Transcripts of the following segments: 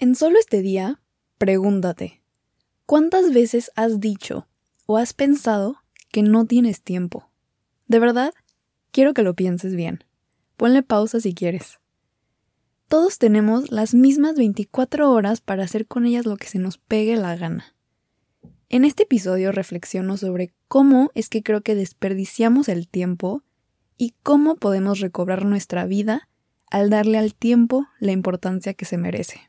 En solo este día, pregúntate, ¿cuántas veces has dicho o has pensado que no tienes tiempo? De verdad, quiero que lo pienses bien. Ponle pausa si quieres. Todos tenemos las mismas 24 horas para hacer con ellas lo que se nos pegue la gana. En este episodio reflexiono sobre cómo es que creo que desperdiciamos el tiempo y cómo podemos recobrar nuestra vida al darle al tiempo la importancia que se merece.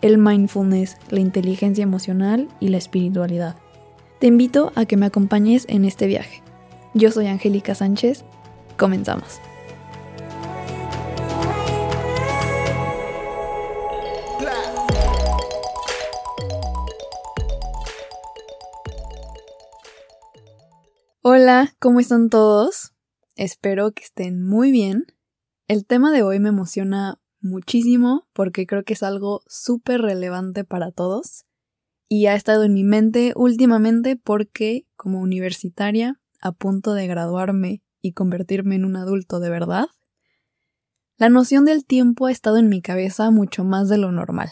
el mindfulness, la inteligencia emocional y la espiritualidad. Te invito a que me acompañes en este viaje. Yo soy Angélica Sánchez. Comenzamos. Hola, ¿cómo están todos? Espero que estén muy bien. El tema de hoy me emociona muchísimo porque creo que es algo súper relevante para todos y ha estado en mi mente últimamente porque como universitaria a punto de graduarme y convertirme en un adulto de verdad, la noción del tiempo ha estado en mi cabeza mucho más de lo normal.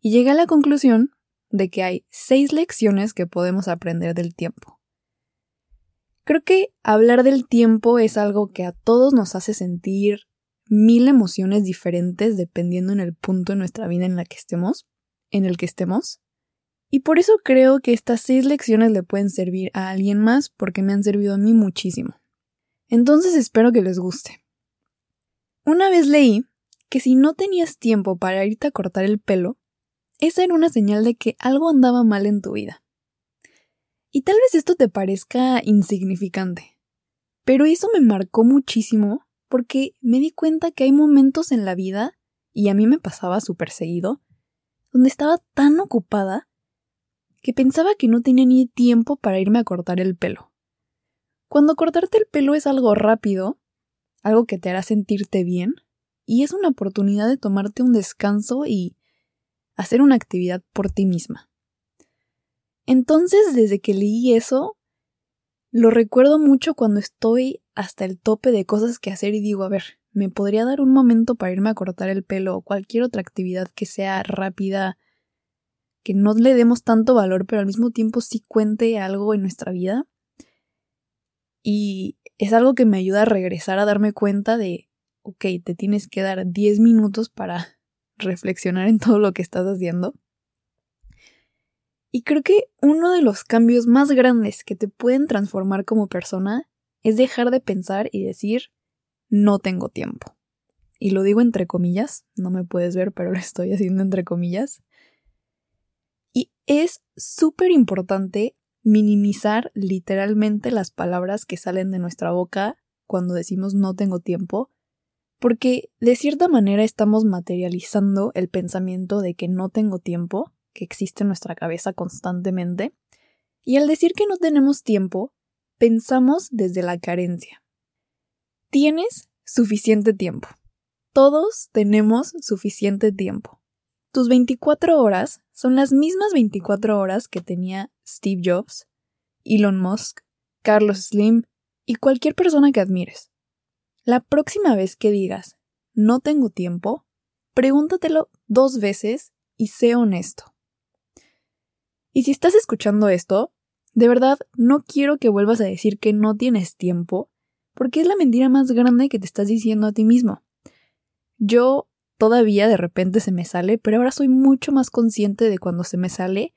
Y llegué a la conclusión de que hay seis lecciones que podemos aprender del tiempo. Creo que hablar del tiempo es algo que a todos nos hace sentir mil emociones diferentes dependiendo en el punto de nuestra vida en la que estemos, en el que estemos. Y por eso creo que estas seis lecciones le pueden servir a alguien más porque me han servido a mí muchísimo. Entonces espero que les guste. Una vez leí que si no tenías tiempo para irte a cortar el pelo, esa era una señal de que algo andaba mal en tu vida. Y tal vez esto te parezca insignificante, pero eso me marcó muchísimo porque me di cuenta que hay momentos en la vida, y a mí me pasaba súper seguido, donde estaba tan ocupada que pensaba que no tenía ni tiempo para irme a cortar el pelo. Cuando cortarte el pelo es algo rápido, algo que te hará sentirte bien, y es una oportunidad de tomarte un descanso y hacer una actividad por ti misma. Entonces, desde que leí eso, lo recuerdo mucho cuando estoy hasta el tope de cosas que hacer y digo, a ver, me podría dar un momento para irme a cortar el pelo o cualquier otra actividad que sea rápida, que no le demos tanto valor, pero al mismo tiempo sí cuente algo en nuestra vida. Y es algo que me ayuda a regresar a darme cuenta de, ok, te tienes que dar 10 minutos para reflexionar en todo lo que estás haciendo. Y creo que uno de los cambios más grandes que te pueden transformar como persona es dejar de pensar y decir no tengo tiempo. Y lo digo entre comillas, no me puedes ver, pero lo estoy haciendo entre comillas. Y es súper importante minimizar literalmente las palabras que salen de nuestra boca cuando decimos no tengo tiempo, porque de cierta manera estamos materializando el pensamiento de que no tengo tiempo, que existe en nuestra cabeza constantemente, y al decir que no tenemos tiempo, pensamos desde la carencia. Tienes suficiente tiempo. Todos tenemos suficiente tiempo. Tus 24 horas son las mismas 24 horas que tenía Steve Jobs, Elon Musk, Carlos Slim y cualquier persona que admires. La próxima vez que digas no tengo tiempo, pregúntatelo dos veces y sé honesto. Y si estás escuchando esto, de verdad, no quiero que vuelvas a decir que no tienes tiempo, porque es la mentira más grande que te estás diciendo a ti mismo. Yo todavía de repente se me sale, pero ahora soy mucho más consciente de cuando se me sale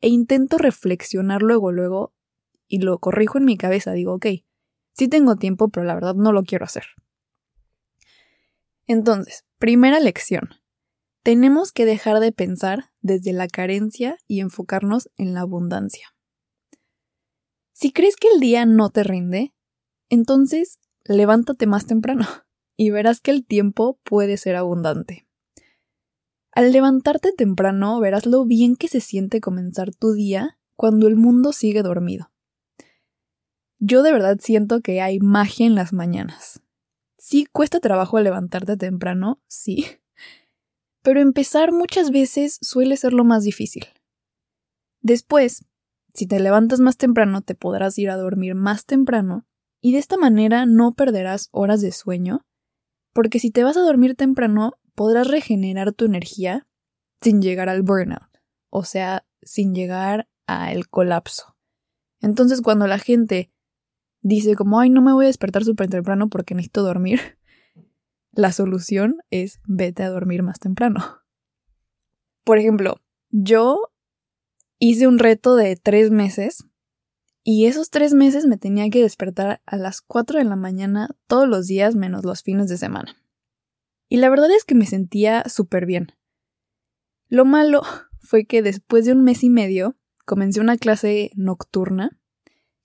e intento reflexionar luego, luego, y lo corrijo en mi cabeza. Digo, ok, sí tengo tiempo, pero la verdad no lo quiero hacer. Entonces, primera lección. Tenemos que dejar de pensar desde la carencia y enfocarnos en la abundancia. Si crees que el día no te rinde, entonces levántate más temprano y verás que el tiempo puede ser abundante. Al levantarte temprano verás lo bien que se siente comenzar tu día cuando el mundo sigue dormido. Yo de verdad siento que hay magia en las mañanas. Sí cuesta trabajo levantarte temprano, sí, pero empezar muchas veces suele ser lo más difícil. Después, si te levantas más temprano, te podrás ir a dormir más temprano y de esta manera no perderás horas de sueño, porque si te vas a dormir temprano, podrás regenerar tu energía sin llegar al burnout, o sea, sin llegar al colapso. Entonces, cuando la gente dice como, ay, no me voy a despertar súper temprano porque necesito dormir, la solución es vete a dormir más temprano. Por ejemplo, yo hice un reto de tres meses y esos tres meses me tenía que despertar a las 4 de la mañana todos los días menos los fines de semana. Y la verdad es que me sentía súper bien. Lo malo fue que después de un mes y medio comencé una clase nocturna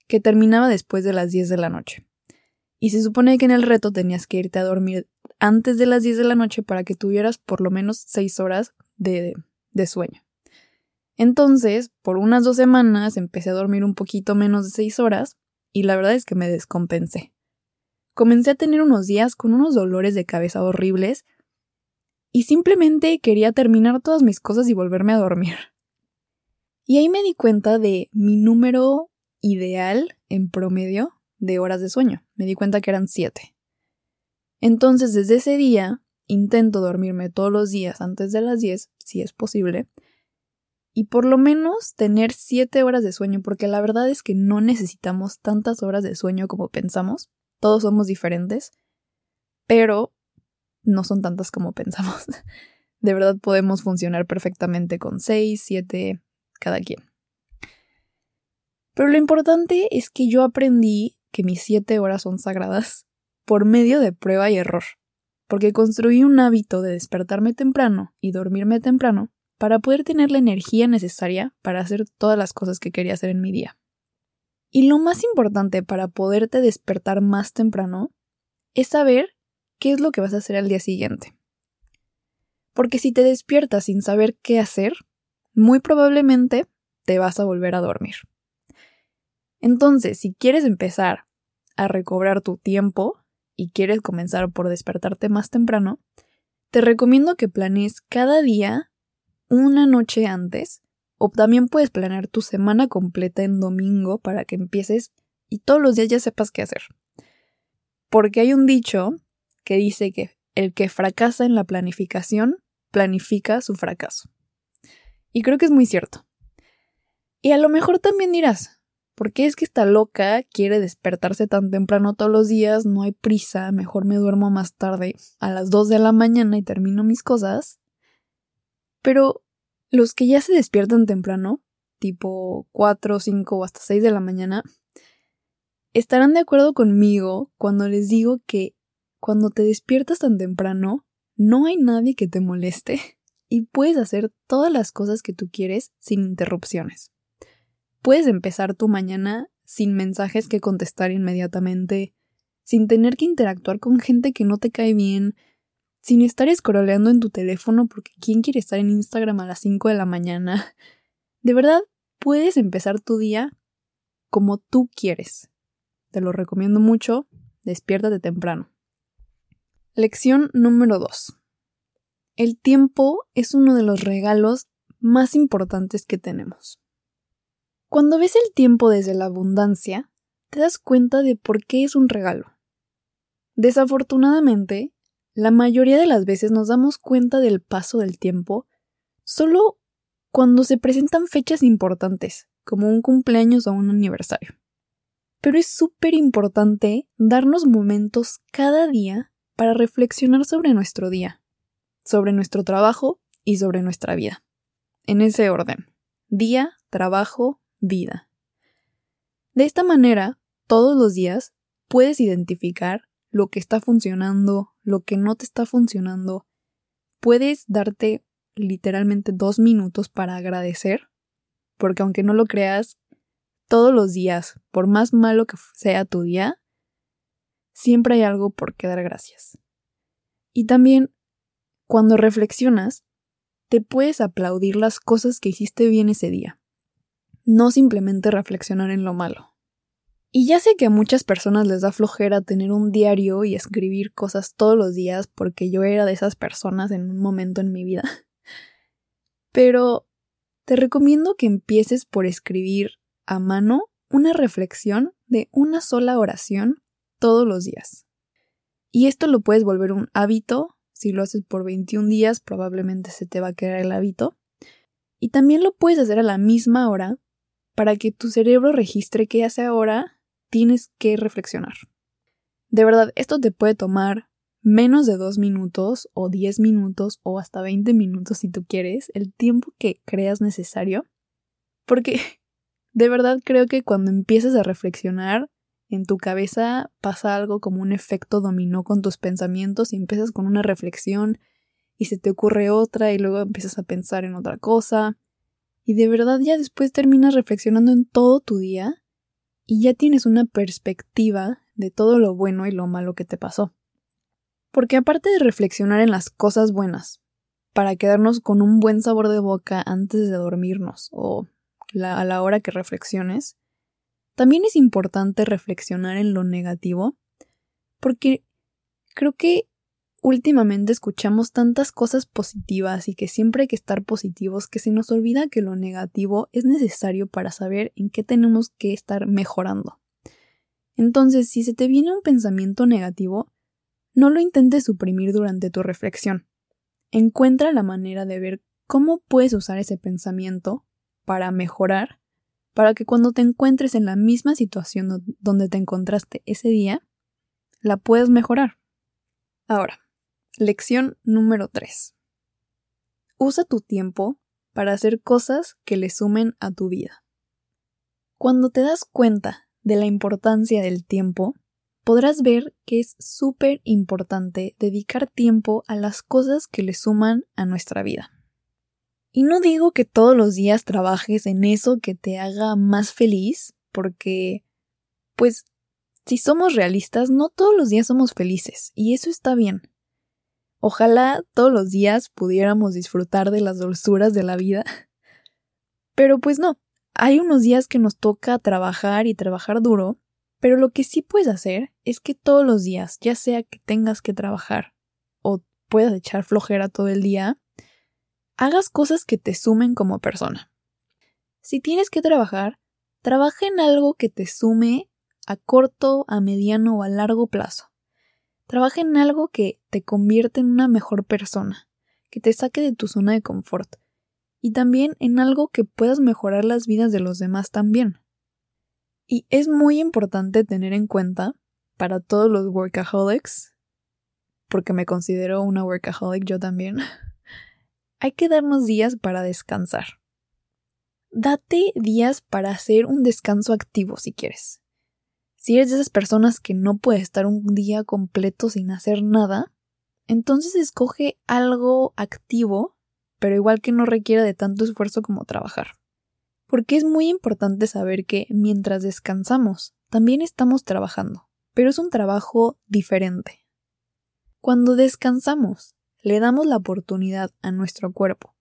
que terminaba después de las 10 de la noche. Y se supone que en el reto tenías que irte a dormir antes de las 10 de la noche para que tuvieras por lo menos 6 horas de, de sueño. Entonces, por unas dos semanas empecé a dormir un poquito menos de seis horas y la verdad es que me descompensé. Comencé a tener unos días con unos dolores de cabeza horribles y simplemente quería terminar todas mis cosas y volverme a dormir. Y ahí me di cuenta de mi número ideal en promedio de horas de sueño. Me di cuenta que eran siete. Entonces, desde ese día, intento dormirme todos los días antes de las 10, si es posible, y por lo menos tener 7 horas de sueño, porque la verdad es que no necesitamos tantas horas de sueño como pensamos. Todos somos diferentes, pero no son tantas como pensamos. De verdad podemos funcionar perfectamente con 6, 7, cada quien. Pero lo importante es que yo aprendí que mis 7 horas son sagradas por medio de prueba y error, porque construí un hábito de despertarme temprano y dormirme temprano para poder tener la energía necesaria para hacer todas las cosas que quería hacer en mi día. Y lo más importante para poderte despertar más temprano es saber qué es lo que vas a hacer al día siguiente. Porque si te despiertas sin saber qué hacer, muy probablemente te vas a volver a dormir. Entonces, si quieres empezar a recobrar tu tiempo y quieres comenzar por despertarte más temprano, te recomiendo que planees cada día una noche antes, o también puedes planear tu semana completa en domingo para que empieces y todos los días ya sepas qué hacer. Porque hay un dicho que dice que el que fracasa en la planificación planifica su fracaso. Y creo que es muy cierto. Y a lo mejor también dirás, ¿por qué es que esta loca quiere despertarse tan temprano todos los días? No hay prisa, mejor me duermo más tarde, a las 2 de la mañana y termino mis cosas. Pero los que ya se despiertan temprano, tipo 4, 5 o hasta 6 de la mañana, estarán de acuerdo conmigo cuando les digo que cuando te despiertas tan temprano, no hay nadie que te moleste y puedes hacer todas las cosas que tú quieres sin interrupciones. Puedes empezar tu mañana sin mensajes que contestar inmediatamente, sin tener que interactuar con gente que no te cae bien, sin estar escroleando en tu teléfono porque ¿quién quiere estar en Instagram a las 5 de la mañana? De verdad, puedes empezar tu día como tú quieres. Te lo recomiendo mucho, despiértate temprano. Lección número 2. El tiempo es uno de los regalos más importantes que tenemos. Cuando ves el tiempo desde la abundancia, te das cuenta de por qué es un regalo. Desafortunadamente, la mayoría de las veces nos damos cuenta del paso del tiempo solo cuando se presentan fechas importantes, como un cumpleaños o un aniversario. Pero es súper importante darnos momentos cada día para reflexionar sobre nuestro día, sobre nuestro trabajo y sobre nuestra vida. En ese orden. Día, trabajo, vida. De esta manera, todos los días puedes identificar lo que está funcionando, lo que no te está funcionando, puedes darte literalmente dos minutos para agradecer, porque aunque no lo creas, todos los días, por más malo que sea tu día, siempre hay algo por qué dar gracias. Y también, cuando reflexionas, te puedes aplaudir las cosas que hiciste bien ese día, no simplemente reflexionar en lo malo. Y ya sé que a muchas personas les da flojera tener un diario y escribir cosas todos los días porque yo era de esas personas en un momento en mi vida. Pero te recomiendo que empieces por escribir a mano una reflexión de una sola oración todos los días. Y esto lo puedes volver un hábito. Si lo haces por 21 días, probablemente se te va a quedar el hábito. Y también lo puedes hacer a la misma hora para que tu cerebro registre que hace ahora tienes que reflexionar. De verdad, esto te puede tomar menos de dos minutos o diez minutos o hasta veinte minutos si tú quieres, el tiempo que creas necesario, porque de verdad creo que cuando empiezas a reflexionar, en tu cabeza pasa algo como un efecto dominó con tus pensamientos y empiezas con una reflexión y se te ocurre otra y luego empiezas a pensar en otra cosa y de verdad ya después terminas reflexionando en todo tu día y ya tienes una perspectiva de todo lo bueno y lo malo que te pasó. Porque aparte de reflexionar en las cosas buenas, para quedarnos con un buen sabor de boca antes de dormirnos o a la hora que reflexiones, también es importante reflexionar en lo negativo, porque creo que últimamente escuchamos tantas cosas positivas y que siempre hay que estar positivos que se nos olvida que lo negativo es necesario para saber en qué tenemos que estar mejorando. Entonces, si se te viene un pensamiento negativo, no lo intentes suprimir durante tu reflexión. Encuentra la manera de ver cómo puedes usar ese pensamiento para mejorar, para que cuando te encuentres en la misma situación donde te encontraste ese día, la puedas mejorar. Ahora, Lección número 3. Usa tu tiempo para hacer cosas que le sumen a tu vida. Cuando te das cuenta de la importancia del tiempo, podrás ver que es súper importante dedicar tiempo a las cosas que le suman a nuestra vida. Y no digo que todos los días trabajes en eso que te haga más feliz, porque, pues, si somos realistas, no todos los días somos felices, y eso está bien. Ojalá todos los días pudiéramos disfrutar de las dulzuras de la vida. Pero pues no, hay unos días que nos toca trabajar y trabajar duro, pero lo que sí puedes hacer es que todos los días, ya sea que tengas que trabajar o puedas echar flojera todo el día, hagas cosas que te sumen como persona. Si tienes que trabajar, trabaja en algo que te sume a corto, a mediano o a largo plazo. Trabaja en algo que te convierte en una mejor persona, que te saque de tu zona de confort, y también en algo que puedas mejorar las vidas de los demás también. Y es muy importante tener en cuenta, para todos los workaholics, porque me considero una workaholic yo también, hay que darnos días para descansar. Date días para hacer un descanso activo si quieres. Si eres de esas personas que no puede estar un día completo sin hacer nada, entonces escoge algo activo, pero igual que no requiera de tanto esfuerzo como trabajar. Porque es muy importante saber que mientras descansamos, también estamos trabajando, pero es un trabajo diferente. Cuando descansamos, le damos la oportunidad a nuestro cuerpo,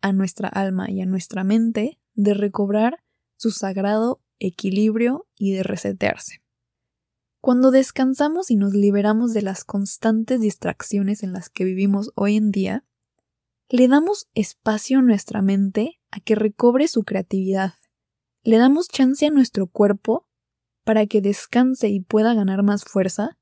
a nuestra alma y a nuestra mente de recobrar su sagrado equilibrio y de resetearse. Cuando descansamos y nos liberamos de las constantes distracciones en las que vivimos hoy en día, le damos espacio a nuestra mente a que recobre su creatividad. Le damos chance a nuestro cuerpo para que descanse y pueda ganar más fuerza.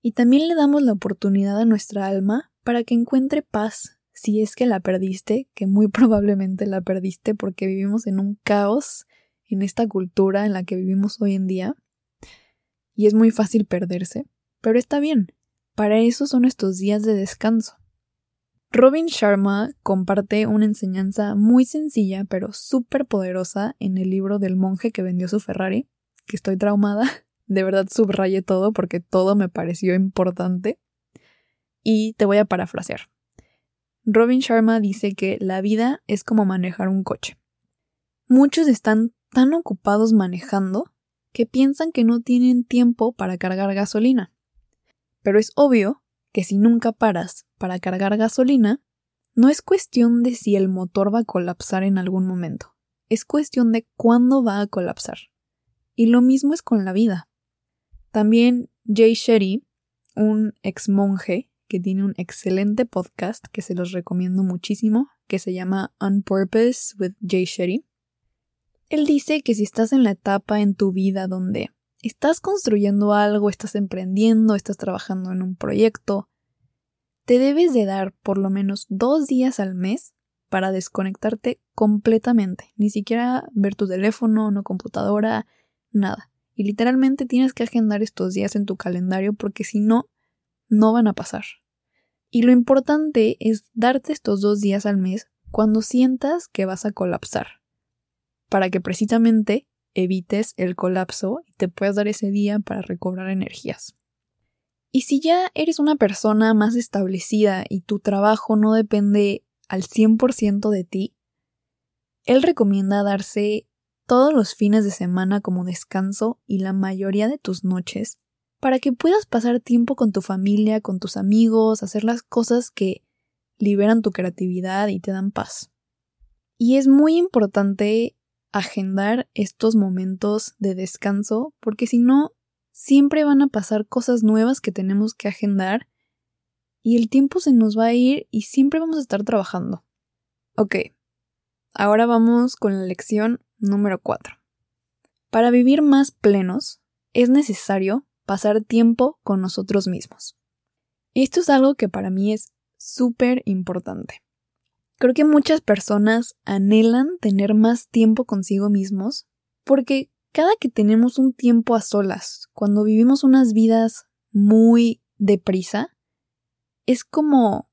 Y también le damos la oportunidad a nuestra alma para que encuentre paz si es que la perdiste, que muy probablemente la perdiste porque vivimos en un caos en esta cultura en la que vivimos hoy en día y es muy fácil perderse, pero está bien, para eso son estos días de descanso. Robin Sharma comparte una enseñanza muy sencilla pero súper poderosa en el libro del monje que vendió su Ferrari, que estoy traumada, de verdad subrayé todo porque todo me pareció importante. Y te voy a parafrasear. Robin Sharma dice que la vida es como manejar un coche. Muchos están tan ocupados manejando que piensan que no tienen tiempo para cargar gasolina. Pero es obvio que si nunca paras para cargar gasolina, no es cuestión de si el motor va a colapsar en algún momento, es cuestión de cuándo va a colapsar. Y lo mismo es con la vida. También Jay Shetty, un ex monje que tiene un excelente podcast que se los recomiendo muchísimo, que se llama On Purpose with Jay Shetty. Él dice que si estás en la etapa en tu vida donde estás construyendo algo, estás emprendiendo, estás trabajando en un proyecto, te debes de dar por lo menos dos días al mes para desconectarte completamente, ni siquiera ver tu teléfono, no computadora, nada. Y literalmente tienes que agendar estos días en tu calendario porque si no, no van a pasar. Y lo importante es darte estos dos días al mes cuando sientas que vas a colapsar, para que precisamente evites el colapso y te puedas dar ese día para recobrar energías. Y si ya eres una persona más establecida y tu trabajo no depende al 100% de ti, él recomienda darse todos los fines de semana como descanso y la mayoría de tus noches para que puedas pasar tiempo con tu familia, con tus amigos, hacer las cosas que liberan tu creatividad y te dan paz. Y es muy importante agendar estos momentos de descanso porque si no, siempre van a pasar cosas nuevas que tenemos que agendar y el tiempo se nos va a ir y siempre vamos a estar trabajando. Ok, ahora vamos con la lección número 4. Para vivir más plenos, es necesario pasar tiempo con nosotros mismos. Esto es algo que para mí es súper importante. Creo que muchas personas anhelan tener más tiempo consigo mismos porque cada que tenemos un tiempo a solas, cuando vivimos unas vidas muy deprisa, es como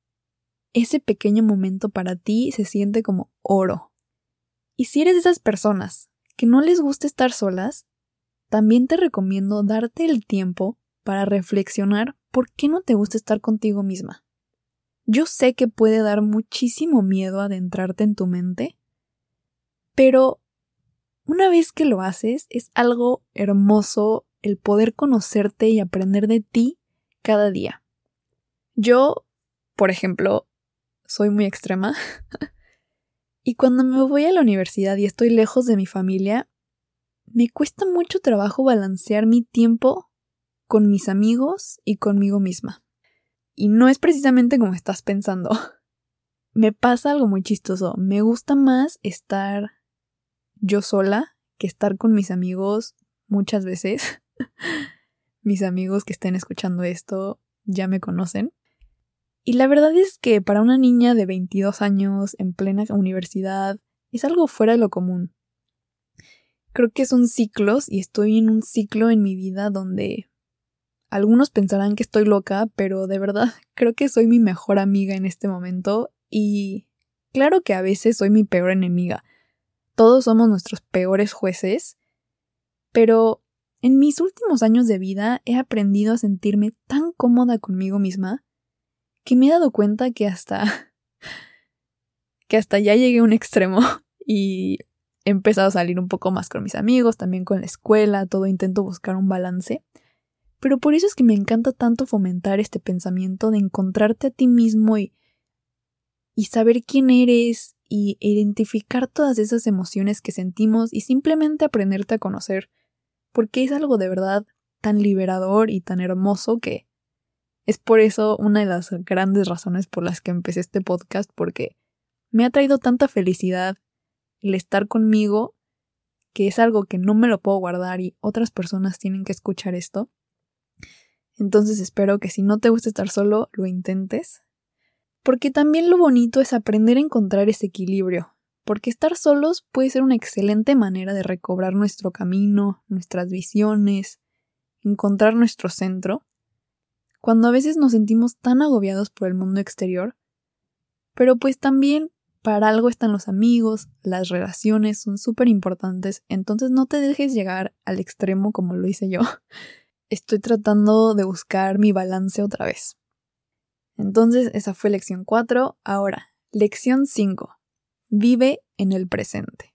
ese pequeño momento para ti se siente como oro. Y si eres de esas personas que no les gusta estar solas, también te recomiendo darte el tiempo para reflexionar por qué no te gusta estar contigo misma. Yo sé que puede dar muchísimo miedo adentrarte en tu mente, pero una vez que lo haces es algo hermoso el poder conocerte y aprender de ti cada día. Yo, por ejemplo, soy muy extrema y cuando me voy a la universidad y estoy lejos de mi familia, me cuesta mucho trabajo balancear mi tiempo con mis amigos y conmigo misma. Y no es precisamente como estás pensando. Me pasa algo muy chistoso. Me gusta más estar yo sola que estar con mis amigos muchas veces. mis amigos que estén escuchando esto ya me conocen. Y la verdad es que para una niña de 22 años en plena universidad es algo fuera de lo común. Creo que son ciclos y estoy en un ciclo en mi vida donde algunos pensarán que estoy loca, pero de verdad creo que soy mi mejor amiga en este momento y claro que a veces soy mi peor enemiga. Todos somos nuestros peores jueces, pero en mis últimos años de vida he aprendido a sentirme tan cómoda conmigo misma que me he dado cuenta que hasta que hasta ya llegué a un extremo y he empezado a salir un poco más con mis amigos, también con la escuela, todo intento buscar un balance. Pero por eso es que me encanta tanto fomentar este pensamiento de encontrarte a ti mismo y, y saber quién eres y identificar todas esas emociones que sentimos y simplemente aprenderte a conocer, porque es algo de verdad tan liberador y tan hermoso que es por eso una de las grandes razones por las que empecé este podcast, porque me ha traído tanta felicidad el estar conmigo, que es algo que no me lo puedo guardar y otras personas tienen que escuchar esto. Entonces espero que si no te gusta estar solo, lo intentes. Porque también lo bonito es aprender a encontrar ese equilibrio, porque estar solos puede ser una excelente manera de recobrar nuestro camino, nuestras visiones, encontrar nuestro centro, cuando a veces nos sentimos tan agobiados por el mundo exterior, pero pues también para algo están los amigos, las relaciones son súper importantes, entonces no te dejes llegar al extremo como lo hice yo. Estoy tratando de buscar mi balance otra vez. Entonces, esa fue lección 4. Ahora, lección 5. Vive en el presente.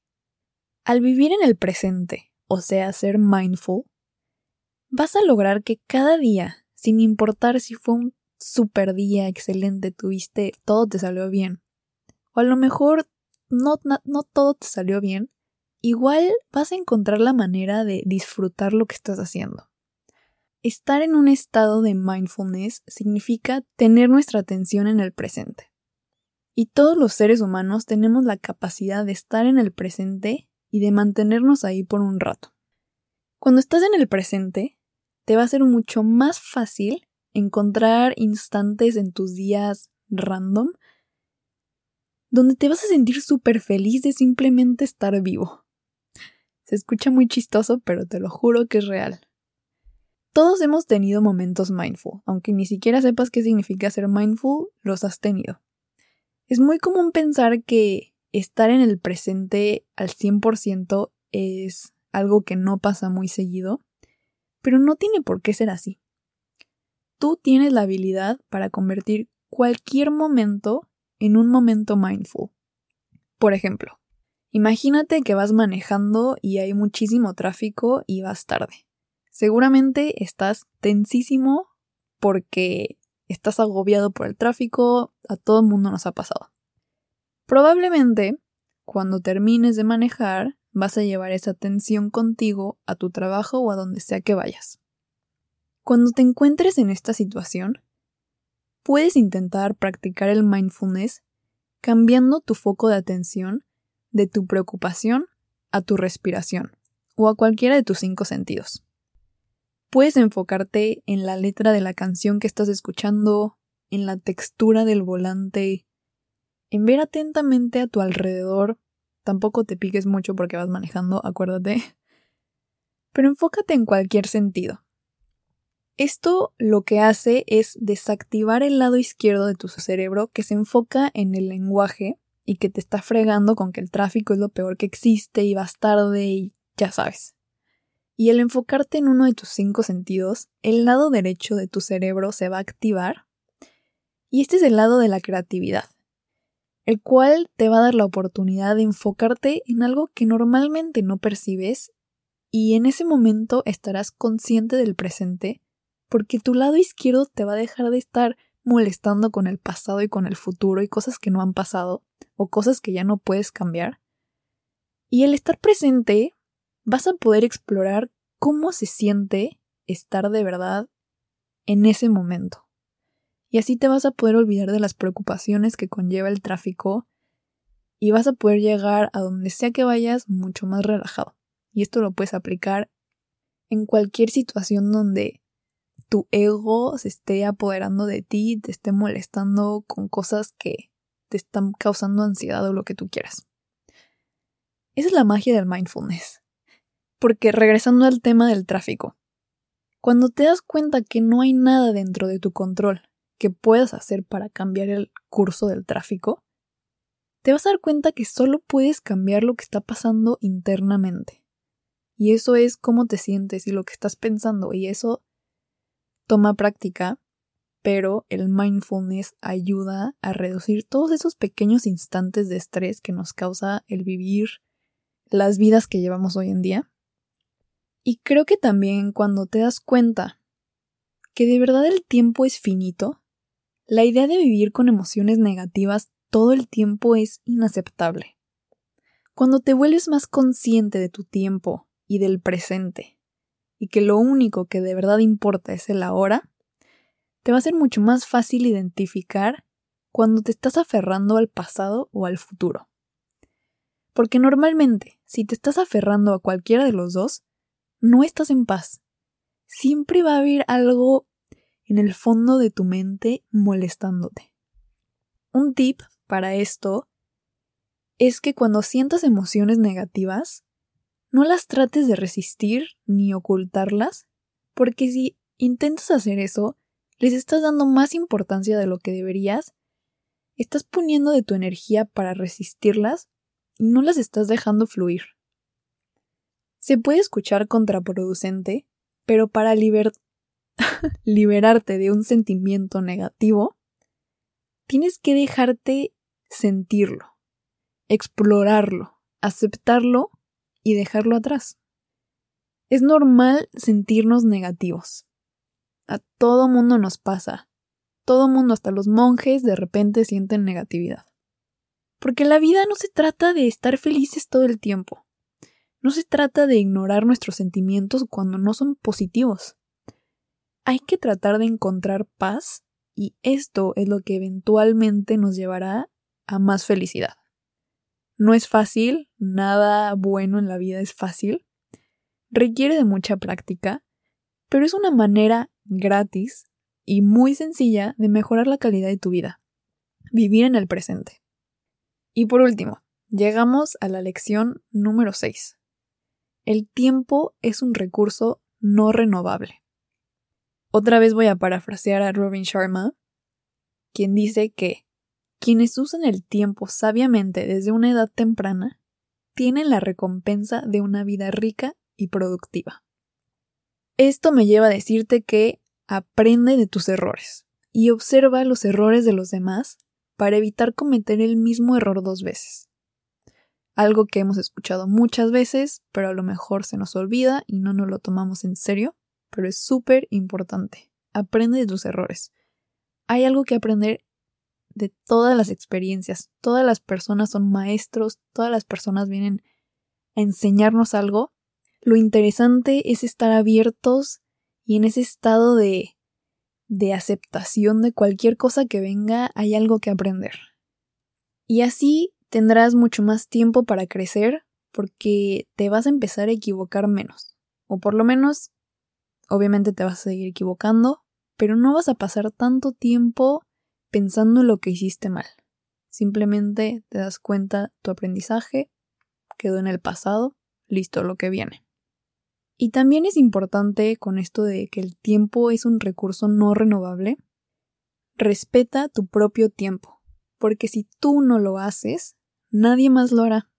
Al vivir en el presente, o sea, ser mindful, vas a lograr que cada día, sin importar si fue un super día excelente, tuviste, todo te salió bien, o a lo mejor no, no, todo te salió bien, igual vas a encontrar la manera de disfrutar lo que estás haciendo. Estar en un estado de mindfulness significa tener nuestra atención en el presente. Y todos los seres humanos tenemos la capacidad de estar en el presente y de mantenernos ahí por un rato. Cuando estás en el presente, te va a ser mucho más fácil encontrar instantes en tus días random donde te vas a sentir súper feliz de simplemente estar vivo. Se escucha muy chistoso, pero te lo juro que es real. Todos hemos tenido momentos mindful, aunque ni siquiera sepas qué significa ser mindful, los has tenido. Es muy común pensar que estar en el presente al 100% es algo que no pasa muy seguido, pero no tiene por qué ser así. Tú tienes la habilidad para convertir cualquier momento en un momento mindful. Por ejemplo, imagínate que vas manejando y hay muchísimo tráfico y vas tarde. Seguramente estás tensísimo porque estás agobiado por el tráfico, a todo el mundo nos ha pasado. Probablemente, cuando termines de manejar, vas a llevar esa tensión contigo a tu trabajo o a donde sea que vayas. Cuando te encuentres en esta situación, puedes intentar practicar el mindfulness cambiando tu foco de atención de tu preocupación a tu respiración o a cualquiera de tus cinco sentidos. Puedes enfocarte en la letra de la canción que estás escuchando, en la textura del volante, en ver atentamente a tu alrededor Tampoco te piques mucho porque vas manejando, acuérdate. Pero enfócate en cualquier sentido. Esto lo que hace es desactivar el lado izquierdo de tu cerebro que se enfoca en el lenguaje y que te está fregando con que el tráfico es lo peor que existe y vas tarde y ya sabes. Y el enfocarte en uno de tus cinco sentidos, el lado derecho de tu cerebro se va a activar y este es el lado de la creatividad el cual te va a dar la oportunidad de enfocarte en algo que normalmente no percibes y en ese momento estarás consciente del presente porque tu lado izquierdo te va a dejar de estar molestando con el pasado y con el futuro y cosas que no han pasado o cosas que ya no puedes cambiar. Y el estar presente vas a poder explorar cómo se siente estar de verdad en ese momento y así te vas a poder olvidar de las preocupaciones que conlleva el tráfico y vas a poder llegar a donde sea que vayas mucho más relajado. Y esto lo puedes aplicar en cualquier situación donde tu ego se esté apoderando de ti, te esté molestando con cosas que te están causando ansiedad o lo que tú quieras. Esa es la magia del mindfulness. Porque regresando al tema del tráfico, cuando te das cuenta que no hay nada dentro de tu control, que puedas hacer para cambiar el curso del tráfico, te vas a dar cuenta que solo puedes cambiar lo que está pasando internamente. Y eso es cómo te sientes y lo que estás pensando. Y eso toma práctica, pero el mindfulness ayuda a reducir todos esos pequeños instantes de estrés que nos causa el vivir las vidas que llevamos hoy en día. Y creo que también cuando te das cuenta que de verdad el tiempo es finito, la idea de vivir con emociones negativas todo el tiempo es inaceptable. Cuando te vuelves más consciente de tu tiempo y del presente, y que lo único que de verdad importa es el ahora, te va a ser mucho más fácil identificar cuando te estás aferrando al pasado o al futuro. Porque normalmente, si te estás aferrando a cualquiera de los dos, no estás en paz. Siempre va a haber algo en el fondo de tu mente molestándote. Un tip para esto es que cuando sientas emociones negativas, no las trates de resistir ni ocultarlas, porque si intentas hacer eso, les estás dando más importancia de lo que deberías, estás poniendo de tu energía para resistirlas y no las estás dejando fluir. Se puede escuchar contraproducente, pero para liber liberarte de un sentimiento negativo, tienes que dejarte sentirlo, explorarlo, aceptarlo y dejarlo atrás. Es normal sentirnos negativos. A todo mundo nos pasa. Todo mundo, hasta los monjes, de repente sienten negatividad. Porque la vida no se trata de estar felices todo el tiempo. No se trata de ignorar nuestros sentimientos cuando no son positivos. Hay que tratar de encontrar paz y esto es lo que eventualmente nos llevará a más felicidad. No es fácil, nada bueno en la vida es fácil, requiere de mucha práctica, pero es una manera gratis y muy sencilla de mejorar la calidad de tu vida. Vivir en el presente. Y por último, llegamos a la lección número 6. El tiempo es un recurso no renovable. Otra vez voy a parafrasear a Robin Sharma, quien dice que quienes usan el tiempo sabiamente desde una edad temprana tienen la recompensa de una vida rica y productiva. Esto me lleva a decirte que aprende de tus errores y observa los errores de los demás para evitar cometer el mismo error dos veces. Algo que hemos escuchado muchas veces, pero a lo mejor se nos olvida y no nos lo tomamos en serio, pero es súper importante. Aprende de tus errores. Hay algo que aprender de todas las experiencias. Todas las personas son maestros, todas las personas vienen a enseñarnos algo. Lo interesante es estar abiertos y en ese estado de de aceptación de cualquier cosa que venga, hay algo que aprender. Y así tendrás mucho más tiempo para crecer porque te vas a empezar a equivocar menos. O por lo menos, obviamente te vas a seguir equivocando, pero no vas a pasar tanto tiempo pensando en lo que hiciste mal. Simplemente te das cuenta tu aprendizaje quedó en el pasado, listo lo que viene. Y también es importante con esto de que el tiempo es un recurso no renovable, respeta tu propio tiempo, porque si tú no lo haces, nadie más lo hará.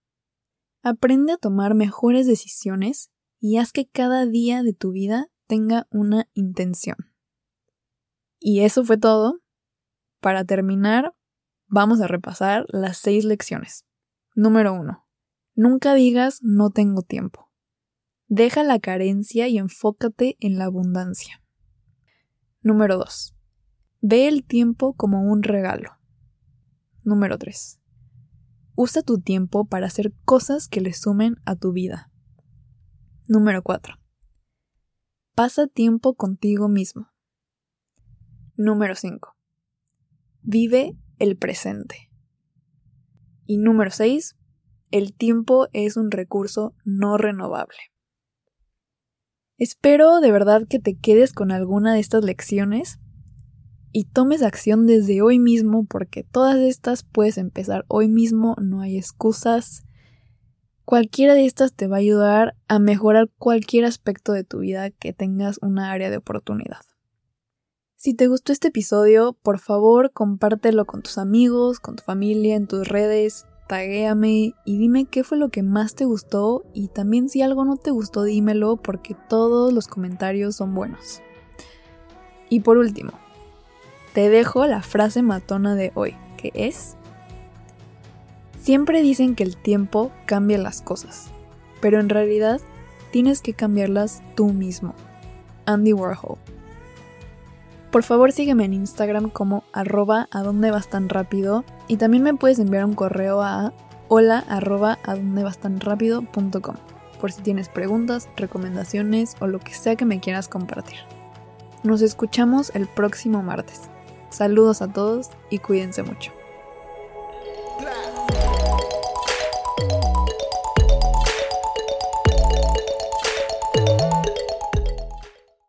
Aprende a tomar mejores decisiones y haz que cada día de tu vida tenga una intención. Y eso fue todo. Para terminar, vamos a repasar las seis lecciones. Número uno. Nunca digas no tengo tiempo. Deja la carencia y enfócate en la abundancia. Número 2. Ve el tiempo como un regalo. Número 3. Usa tu tiempo para hacer cosas que le sumen a tu vida. Número 4. Pasa tiempo contigo mismo. Número 5. Vive el presente. Y número 6. El tiempo es un recurso no renovable. Espero de verdad que te quedes con alguna de estas lecciones y tomes acción desde hoy mismo porque todas estas puedes empezar hoy mismo, no hay excusas. Cualquiera de estas te va a ayudar a mejorar cualquier aspecto de tu vida que tengas una área de oportunidad. Si te gustó este episodio, por favor compártelo con tus amigos, con tu familia, en tus redes taguéame y dime qué fue lo que más te gustó y también si algo no te gustó dímelo porque todos los comentarios son buenos. Y por último, te dejo la frase matona de hoy, que es, siempre dicen que el tiempo cambia las cosas, pero en realidad tienes que cambiarlas tú mismo. Andy Warhol. Por favor sígueme en Instagram como arroba tan rápido y también me puedes enviar un correo a hola arroba tan por si tienes preguntas, recomendaciones o lo que sea que me quieras compartir. Nos escuchamos el próximo martes. Saludos a todos y cuídense mucho.